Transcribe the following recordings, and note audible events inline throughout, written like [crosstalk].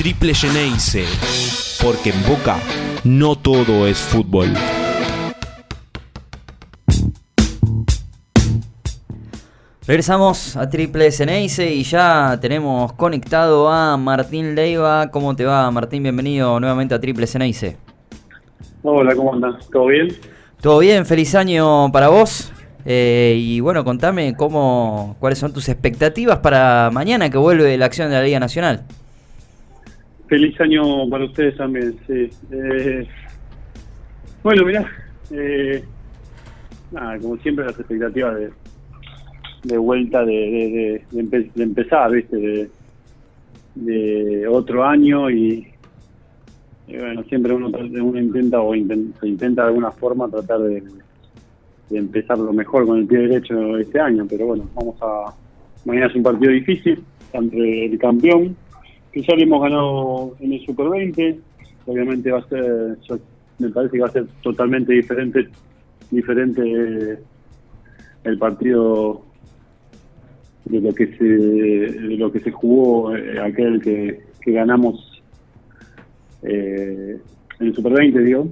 Triple Geneise, porque en Boca no todo es fútbol. Regresamos a Triple Geneise y ya tenemos conectado a Martín Leiva. ¿Cómo te va, Martín? Bienvenido nuevamente a Triple Geneise. Hola, ¿cómo andas? ¿Todo bien? Todo bien, feliz año para vos. Eh, y bueno, contame cómo, cuáles son tus expectativas para mañana que vuelve la acción de la Liga Nacional. Feliz año para ustedes también, sí. Eh, bueno, mirá, eh, nada, como siempre las expectativas de, de vuelta de, de, empezar, ¿viste? De, otro año y, bueno, siempre uno, intenta o intenta, intenta de alguna forma tratar de, empezar lo mejor con el pie derecho este año, pero bueno, vamos a... Mañana es un partido difícil entre el campeón que ya le hemos ganado en el Super 20. Obviamente va a ser, me parece que va a ser totalmente diferente diferente eh, el partido de lo que se de lo que se jugó eh, aquel que, ganamos eh, en el Super 20, digo.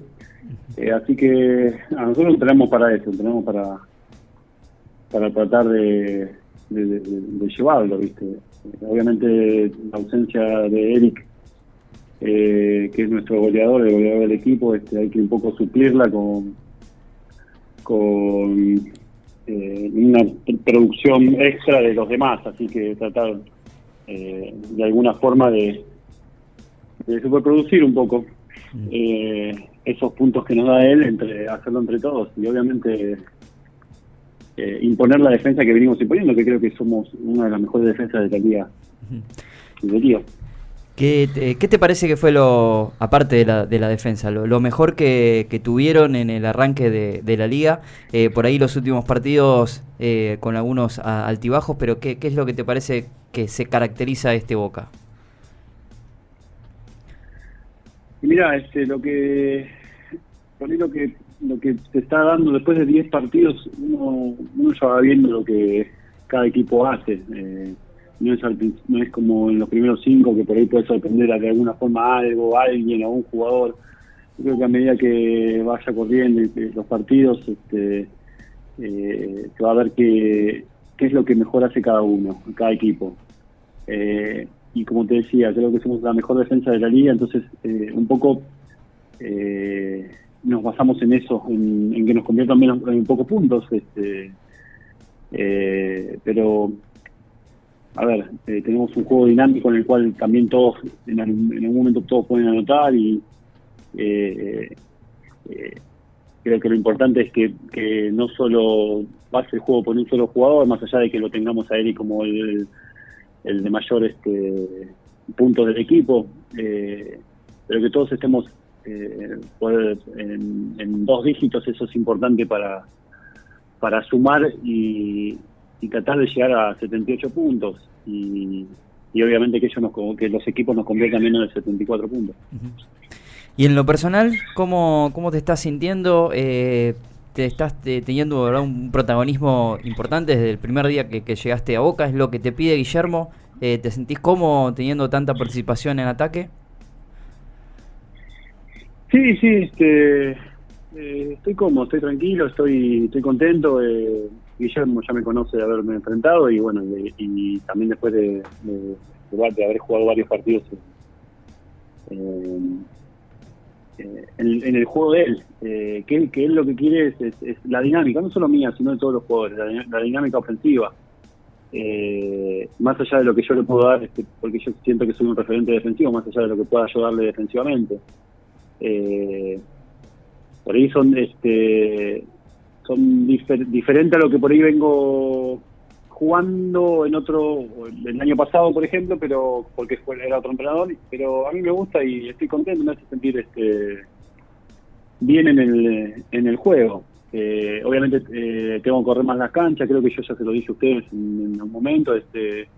así que a nosotros tenemos para eso, tenemos para para tratar de, de llevarlo, ¿viste? Obviamente la ausencia de Eric, eh, que es nuestro goleador, el goleador del equipo, este, hay que un poco suplirla con, con eh, una producción extra de los demás, así que tratar eh, de alguna forma de, de superproducir un poco mm. esos puntos que nos da él, entre hacerlo entre todos y obviamente eh, imponer la defensa que venimos imponiendo, que creo que somos una de las mejores defensas de la liga. ¿Qué te, ¿Qué te, parece que fue lo, aparte de la, de la defensa, lo, mejor que, tuvieron en el arranque de, la liga? Eh, por ahí los últimos partidos eh, con algunos altibajos, pero ¿qué, ¿qué, es lo que te parece que se caracteriza este Boca? Mira, este, lo que, por lo que lo que te está dando después de 10 partidos, uno, uno ya va viendo lo que cada equipo hace. Eh, no, es no es como en los primeros 5 que por ahí puede sorprender a de alguna forma algo, alguien, a un jugador. Yo creo que a medida que vaya corriendo los partidos, este, eh, va a ver qué, qué es lo que mejor hace cada uno, cada equipo. Eh, y como te decía, creo que somos la mejor defensa de la liga, entonces un poco eh, nos basamos en eso, en, que nos conviertan menos en pocos puntos. Este, eh, pero, a ver, eh, tenemos un juego dinámico en el cual también todos, en, algún momento todos pueden anotar y eh, creo que lo importante es que, que no solo pase el juego por un solo jugador, más allá de que lo tengamos a él como el, el de mayor este puntos del equipo, pero que todos estemos en, dos dígitos, eso es importante para, para sumar y, tratar de llegar a 78 puntos. Y, obviamente que, ellos nos, que los equipos nos conviertan menos de 74 puntos. Y en lo personal, ¿cómo, cómo te estás sintiendo? Eh, te estás teniendo un protagonismo importante desde el primer día que, llegaste a Boca, es lo que te pide Guillermo. Eh, ¿Te sentís cómodo teniendo tanta participación en ataque? Sí, sí, este, eh, estoy cómodo, estoy tranquilo, estoy estoy contento. Eh, Guillermo ya me conoce de haberme enfrentado y bueno, y, también después de, de, haber jugado varios partidos en, el juego de él, eh, que, que él lo que quiere es, la dinámica, no solo mía, sino de todos los jugadores, la, dinámica ofensiva. Eh, más allá de lo que yo le puedo dar, este, porque yo siento que soy un referente defensivo, más allá de lo que pueda ayudarle defensivamente. Eh, por ahí son este son diferentes a lo que por ahí vengo jugando en otro el año pasado por ejemplo pero porque era otro entrenador pero a mí me gusta y estoy contento me hace sentir este bien en el en el juego. Eh, obviamente eh, tengo que correr más las canchas creo que yo ya se lo dije a ustedes en, un momento este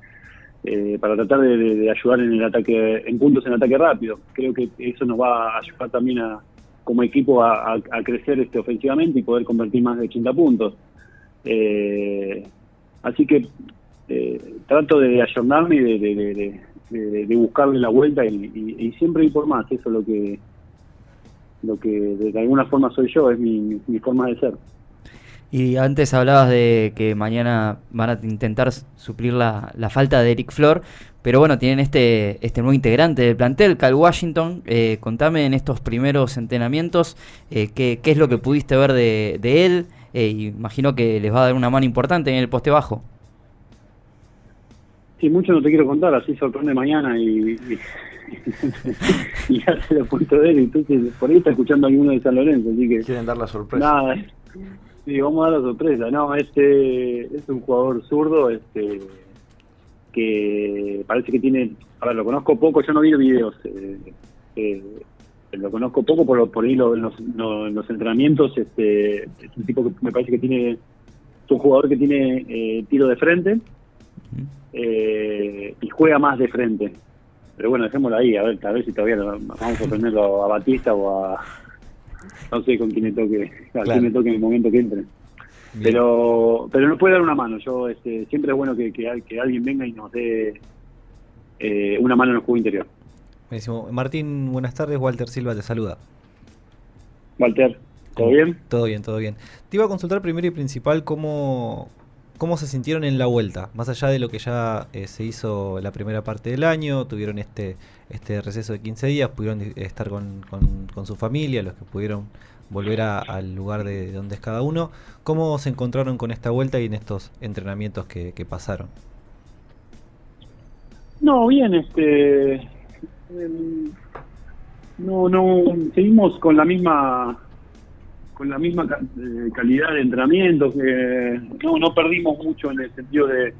eh, para tratar de, ayudar en el ataque, en puntos en ataque rápido. Creo que eso nos va a ayudar también a, como equipo a, crecer este ofensivamente y poder convertir más de 80 puntos. Eh, así que eh, trato de ayornarme y de, de, buscarle la vuelta y, siempre ir por más. Eso es lo que, lo que de alguna forma soy yo, es mi, mi forma de ser. Y antes hablabas de que mañana van a intentar suplir la, falta de Eric Flor, pero bueno, tienen este, este nuevo integrante del plantel, Cal Washington. Eh, contame en estos primeros entrenamientos eh, qué, qué, es lo que pudiste ver de, de él. Eh, imagino que les va a dar una mano importante en el poste bajo. Sí, mucho no te quiero contar, así sorprende mañana y, y, [laughs] ya se lo punto de él. Entonces, por ahí está escuchando a alguno de San Lorenzo, así que. Quieren dar la sorpresa. Nada, Sí, vamos a dar la sorpresa. No, este es un jugador zurdo, este que parece que tiene, a ver, lo conozco poco, yo no vi videos, eh, eh, lo conozco poco por, por ahí en, los, entrenamientos, este es un tipo que me parece que tiene, es un jugador que tiene eh, tiro de frente y juega más de frente. Pero bueno, dejémoslo ahí, a ver, a ver si todavía vamos a ponerlo a Batista o a, no sé con quién me toque, a quién me toque en el momento que entre. Pero pero no puede dar una mano. Yo este, Siempre es bueno que, que, alguien venga y nos dé eh, una mano en el juego interior. Buenísimo. Martín, buenas tardes. Walter Silva te saluda. Walter, ¿todo bien? Todo bien, todo bien. Te iba a consultar primero y principal cómo, ¿Cómo se sintieron en la vuelta? Más allá de lo que ya eh, se hizo la primera parte del año, tuvieron este, este receso de 15 días, pudieron estar con, con, su familia, los que pudieron volver al lugar de, donde es cada uno. ¿Cómo se encontraron con esta vuelta y en estos entrenamientos que, pasaron? No, bien, este. Em, no, no, seguimos con la misma con la misma eh, calidad de entrenamiento, que no, no perdimos mucho en el sentido de,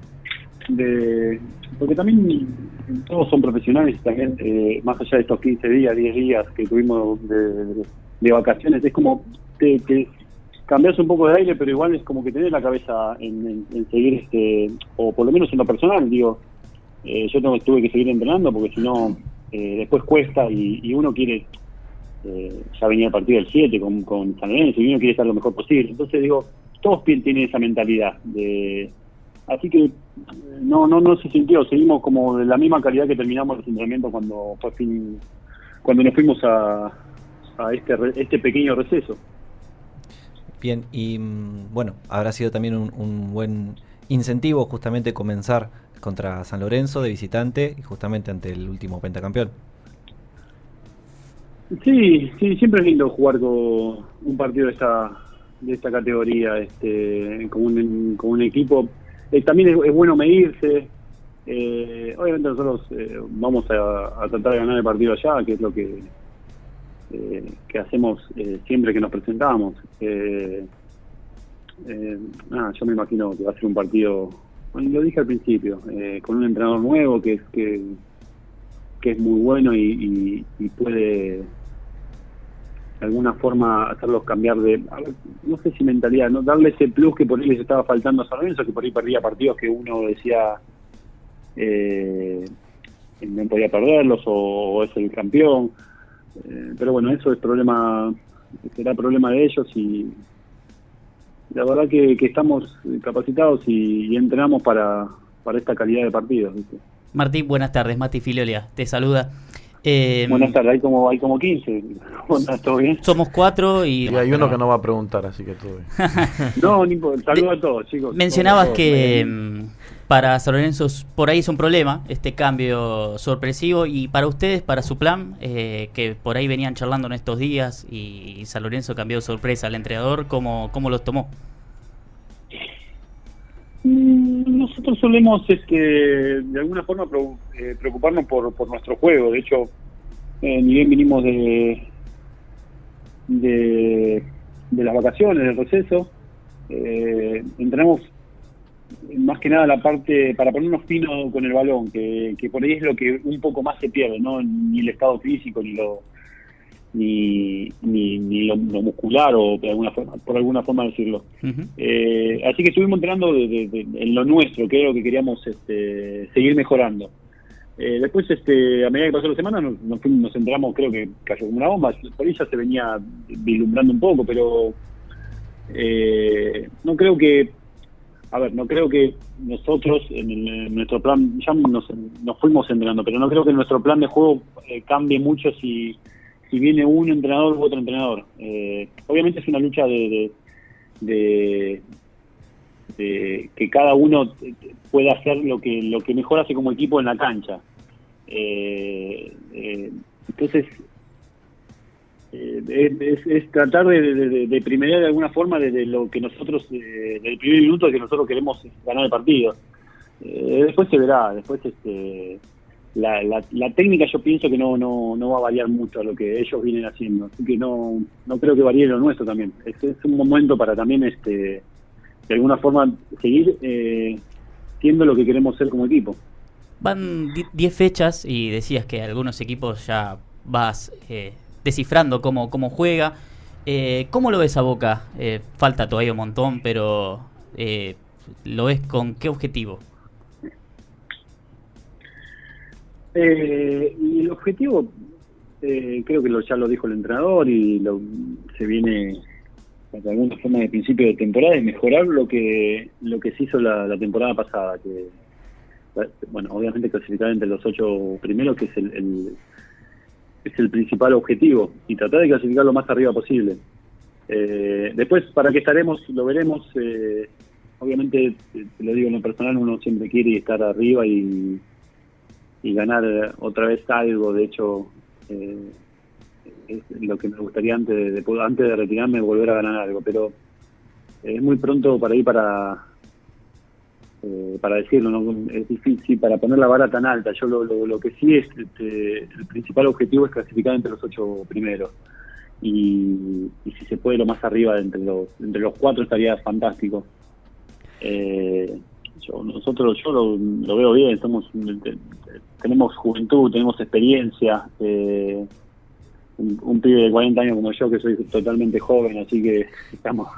de porque también todos son profesionales también, eh, más allá de estos 15 días, 10 días que tuvimos de, vacaciones, es como te, cambias un poco de aire, pero igual es como que tenés la cabeza en, seguir, este o por lo menos en lo personal, digo, eh, yo tuve que seguir entrenando porque si no, después cuesta y uno quiere eh, ya venía el partido del 7 con, San Lorenzo y uno quiere estar lo mejor posible. Entonces digo, todos tienen esa mentalidad. de Así que no no no se sintió, seguimos como de la misma calidad que terminamos los entrenamientos cuando fue cuando nos fuimos a, a este, este pequeño receso. Bien, y mm, bueno, habrá sido también un, un buen incentivo justamente comenzar contra San Lorenzo de visitante y justamente ante el último pentacampeón. Sí, sí, siempre es lindo jugar con un partido de esta de esta categoría, este, con un, con un equipo. Eh, también es, bueno medirse. Eh, obviamente nosotros eh, vamos a, tratar de ganar el partido allá, que es lo que que hacemos siempre que nos presentamos. nada, yo me imagino que va a ser un partido, lo dije al principio, con un entrenador nuevo que es que, que es muy bueno y puede de alguna forma hacerlos cambiar de, no sé si mentalidad, no darle ese plus que por ahí les estaba faltando a San Lorenzo, que por ahí perdía partidos que uno decía eh, no podía perderlos o, es el campeón. Eh, pero bueno, eso es problema, será problema de ellos y la verdad que, estamos capacitados y, entrenamos para, para esta calidad de partidos. Martín, buenas tardes. Mati Filolia te saluda. Eh, Buenas tardes, hay como, hay como 15. [laughs] ¿Todo bien? Somos cuatro y... hay uno que no va a preguntar, así que todo bien. [laughs] no, ni saludo a todos, chicos. Mencionabas que mm, para San Lorenzo por ahí es un problema este cambio sorpresivo y para ustedes, para su plan, eh, que por ahí venían charlando en estos días y San Lorenzo cambió de sorpresa al entrenador, ¿cómo, cómo los tomó? Mm, nosotros solemos este, de alguna forma eh, preocuparnos por, por nuestro juego. De hecho, eh, ni bien vinimos de, de, las vacaciones, del receso, eh, entrenamos más que nada la parte para ponernos fino con el balón, que, que por ahí es lo que un poco más se pierde, no ni el estado físico ni lo ni, ni, ni lo, muscular o de alguna forma, por alguna forma decirlo. eh, así que estuvimos entrenando en lo nuestro, que era lo que queríamos este, seguir mejorando. Eh, después, este, a medida que pasó la semana, nos, nos, nos enteramos, creo que cayó como una bomba. Por ahí ya se venía vislumbrando un poco, pero eh, no creo que a ver, no creo que nosotros, en, el- en nuestro plan, ya nos, nos fuimos entrenando, pero no creo que nuestro plan de juego eh, cambie mucho si, si viene un entrenador u otro entrenador. Eh, obviamente es una lucha de, de, que cada uno pueda hacer lo que, lo que mejor hace como equipo en la cancha. Eh, eh, entonces, eh, es, es- tratar de, de, de, de alguna forma desde lo que nosotros, del primer minuto que nosotros queremos ganar el partido. Eh, después se verá, después este, la, la, la técnica yo pienso que no, no, no va a variar mucho a lo que ellos vienen haciendo, así que no, no creo que varíe lo nuestro también. Es, un momento para también este, de alguna forma seguir eh, siendo lo que queremos ser como equipo. Van 10 fechas y decías que algunos equipos ya vas eh, descifrando cómo, cómo juega. Eh, ¿Cómo lo ves a Boca? Eh, falta todavía un montón, pero eh, ¿lo ves con qué objetivo? Eh, y el objetivo, eh, creo que lo, ya lo dijo el entrenador y lo, se viene de alguna forma de principio de temporada es mejorar lo que lo que se hizo la, temporada pasada, que bueno, obviamente clasificar entre los ocho primeros, que es el, el- es el principal objetivo, y tratar de clasificar lo más arriba posible. Eh, después, ¿para qué estaremos? Lo veremos. eh, obviamente, te, te lo digo en lo personal, uno siempre quiere estar arriba y, y ganar eh, otra vez algo. De hecho, eh, es lo que me gustaría antes de, antes de retirarme, volver a ganar algo. Pero es muy pronto para ir para eh, para decirlo, ¿no? es difícil para poner la vara tan alta. Yo lo, lo, que sí es, este, el principal objetivo es clasificar entre los ocho primeros. Y, y si se puede lo más arriba entre los entre los cuatro estaría fantástico. Eh, yo, nosotros yo lo, lo veo bien, somos tenemos juventud, tenemos experiencia. Eh, un, un pibe de 40 años como yo que soy totalmente joven, así que estamos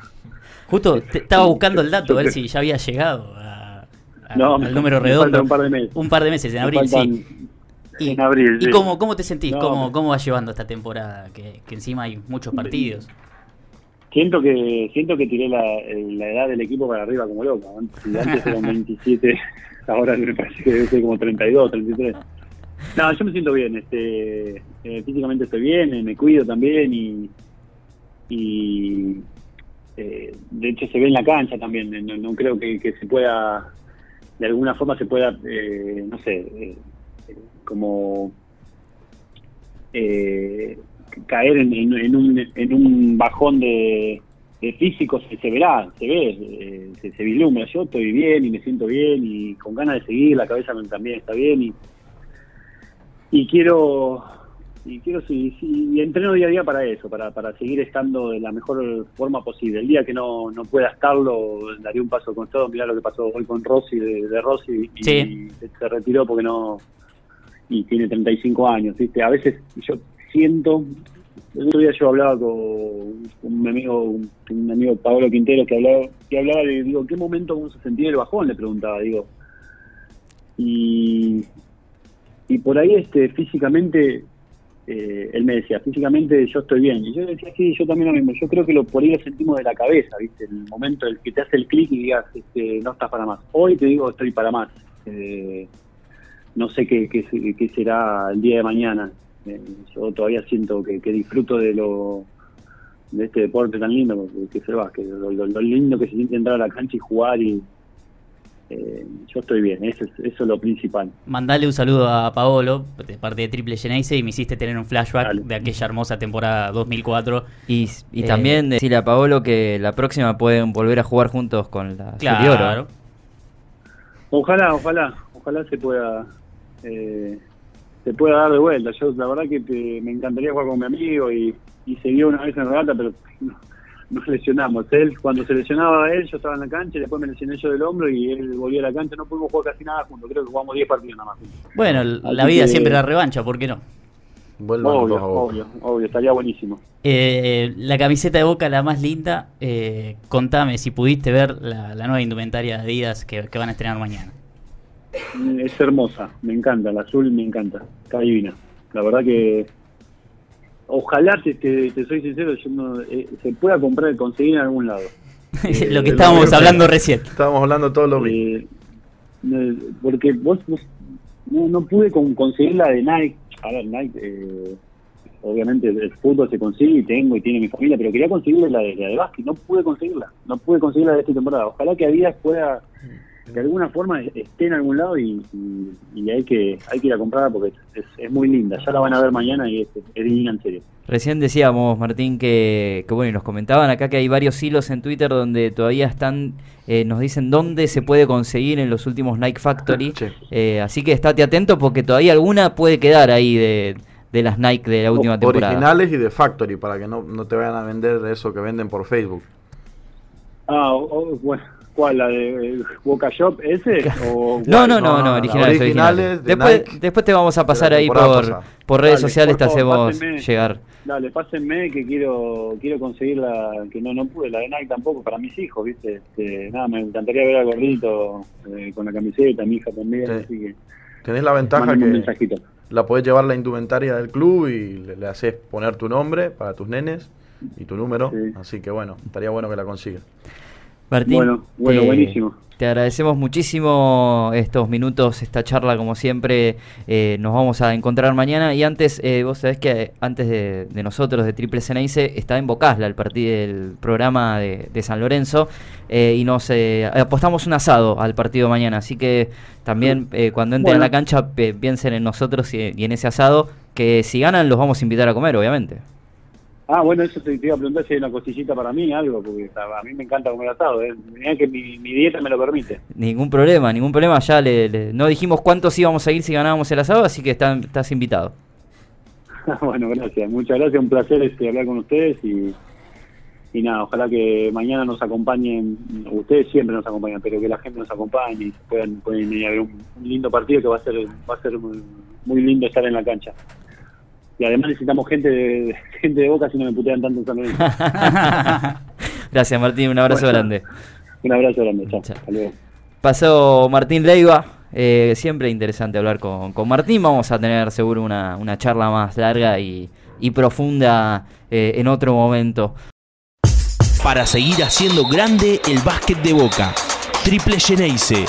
Justo [laughs] te- estaba buscando el dato, a ver si ya había llegado a- a- No, al me- número me redondo. un par de meses. Un par de meses, en abril, sí. ¿Y, en abril, ¿y sí. cómo, cómo te sentís? No, ¿Cómo, ¿Cómo vas llevando esta temporada? Que, que encima hay muchos partidos. Siento que siento que tiré la, la edad del equipo para arriba como loco. Si antes eran [laughs] 27, ahora me parece que debe ser como 32, 33. No, yo me siento bien. este eh, Físicamente estoy bien, eh, me cuido también y, y eh, de hecho se ve en la cancha también. eh, No, no creo que, que se pueda, de alguna forma se pueda, eh, no sé, eh, eh, como eh, caer en, en- en un, en un bajón de, de físico se, se verá, se ve, eh, se, se vislumbra. Yo estoy bien y me siento bien y con ganas de seguir, la cabeza también está bien y, y quiero y quiero sí, sí, y entreno día a día para eso, para, para seguir estando de la mejor forma posible. El día que no, no pueda estarlo, daré un paso con todo. Mirá lo que pasó hoy con Rossi, de, de Rossi, y, Sí. y se retiró porque no, y tiene 35 años, ¿viste? A veces yo siento, el otro día yo hablaba con un amigo, un, amigo Pablo Quintero que hablaba, que hablaba de, digo, ¿qué momento vamos a sentir el bajón? Le preguntaba, digo. Y, y por ahí este físicamente, eh, él me decía, físicamente yo estoy bien. Y yo decía, sí, yo también lo mismo. Yo creo que lo, por ahí lo sentimos de la cabeza, ¿viste? El momento en el que te hace el clic y digas, este, no estás para más. Hoy te digo, estoy para más. Eh, no sé qué, qué, qué será el día de mañana. Eh, yo todavía siento que, que disfruto de lo de este deporte tan lindo que, que es el básquet, lo, lo- lo lindo que se siente entrar a la cancha y jugar y eh, yo estoy bien, eso es, eso es lo principal. Mandale un saludo a Paolo, de parte de Triple Geneise, y me hiciste tener un flashback Dale. de aquella hermosa temporada 2004. Y, y Eh, también decirle a Paolo que la próxima pueden volver a jugar juntos con la. Claro. Ojalá, ojalá, ojalá se pueda eh, se pueda dar de vuelta. Yo la verdad que te- me encantaría jugar con mi amigo y, y se dio una vez en regata, pero [laughs] no- nos lesionamos. Él, cuando se lesionaba a él, yo estaba en la cancha y después me lesioné yo del hombro y él volvió a la cancha. No pudimos jugar casi nada juntos, creo que jugamos 10 partidos nada más juntos. Bueno, la vida que- siempre da revancha, ¿por qué no? Vuelvan los Obvio, a obvio, obvio, estaría buenísimo. Eh, la camiseta de Boca, la más linda, eh, contame si pudiste ver la, la nueva indumentaria de Adidas que, que van a estrenar mañana. Es hermosa, me encanta, el azul me encanta, está divina. La verdad que ojalá, te, te, te soy sincero, yo no, eh, se pueda comprar, conseguir en algún lado. [laughs] Eh, Lo que estábamos hablando recién. Estábamos hablando todo lo mismo. Eh, porque vos, vos- no, no pude con- conseguir la de Nike. A ver, Nike, eh, obviamente el fútbol se consigue y tengo y tiene mi familia, pero quería conseguir la de, la de básquet. No pude conseguirla. No pude conseguirla de esta temporada. Ojalá que Adidas pueda, de alguna forma, esté en algún lado y, y- y hay que hay que ir a comprarla porque es, es muy linda. Ya la van a ver mañana y es, es divina en serio. Recién decíamos, Martín, que, que bueno, y nos comentaban acá que hay varios hilos en Twitter donde todavía están, eh, nos dicen dónde se puede conseguir en los últimos Nike Factory. Sí. Eh, así que estate atento porque todavía alguna puede quedar ahí de, de las Nike de la última O- temporada. Originales y de Factory, para que no, no te vayan a vender eso que venden por Facebook. Ah, bueno, ¿cuál? ¿La de eh, Boca Shop ese? O, No, no, No, no, originales, originales originales. de Después, Nike después te vamos a pasar ahí por, por redes Dale, sociales, te hacemos pásenme. llegar. Dale, pásenme que quiero quiero conseguir la que no no pude, la de Nike tampoco para mis hijos, ¿viste? Este, nada, me encantaría ver al gordito eh, con la camiseta, mi hija también, Sí. así que Tenés la ventaja que la podés llevar la indumentaria del club y le, le haces poner tu nombre para tus nenes y tu número. Sí. Así que bueno, estaría bueno que la consigas. Martín, Bueno, bueno, buenísimo. Te agradecemos muchísimo estos minutos, esta charla, como siempre. eh, nos vamos a encontrar mañana. Y antes, eh, vos sabés que antes de, de nosotros, de Triple Ceneice, está en Bocasla el partido, el programa de, de San Lorenzo. eh, y nos eh, apostamos un asado al partido mañana. Así que también eh, cuando entren Bueno. a la cancha, piensen en nosotros y, y en ese asado. Que si ganan, los vamos a invitar a comer, obviamente. Ah, bueno, eso te, te iba a preguntar si hay una cosillita para mí, algo, porque a, mí me encanta comer asado, ¿eh? Mirá que mi, mi dieta me lo permite. Ningún problema, ningún problema. Ya le, le- no dijimos cuántos íbamos a ir si ganábamos el asado, así que están- estás invitado. [laughs] bueno, gracias, muchas gracias, un placer este, hablar con ustedes y, y nada, ojalá que mañana nos acompañen, ustedes siempre nos acompañan, pero que la gente nos acompañe y puedan, pueden ir a ver un, un lindo partido que va a ser va a ser muy, muy lindo estar en la cancha. Y además necesitamos gente de, gente de Boca si no me putean tanto en San. [laughs] Gracias Martín, un abrazo Bueno. grande. Un abrazo grande, chao. Chao. Hasta luego. Pasó Martín Leiva, eh, siempre interesante hablar con, con Martín, vamos a tener seguro una, una charla más larga y, y profunda eh, en otro momento. Para seguir haciendo grande el básquet de Boca. Triple Geneise.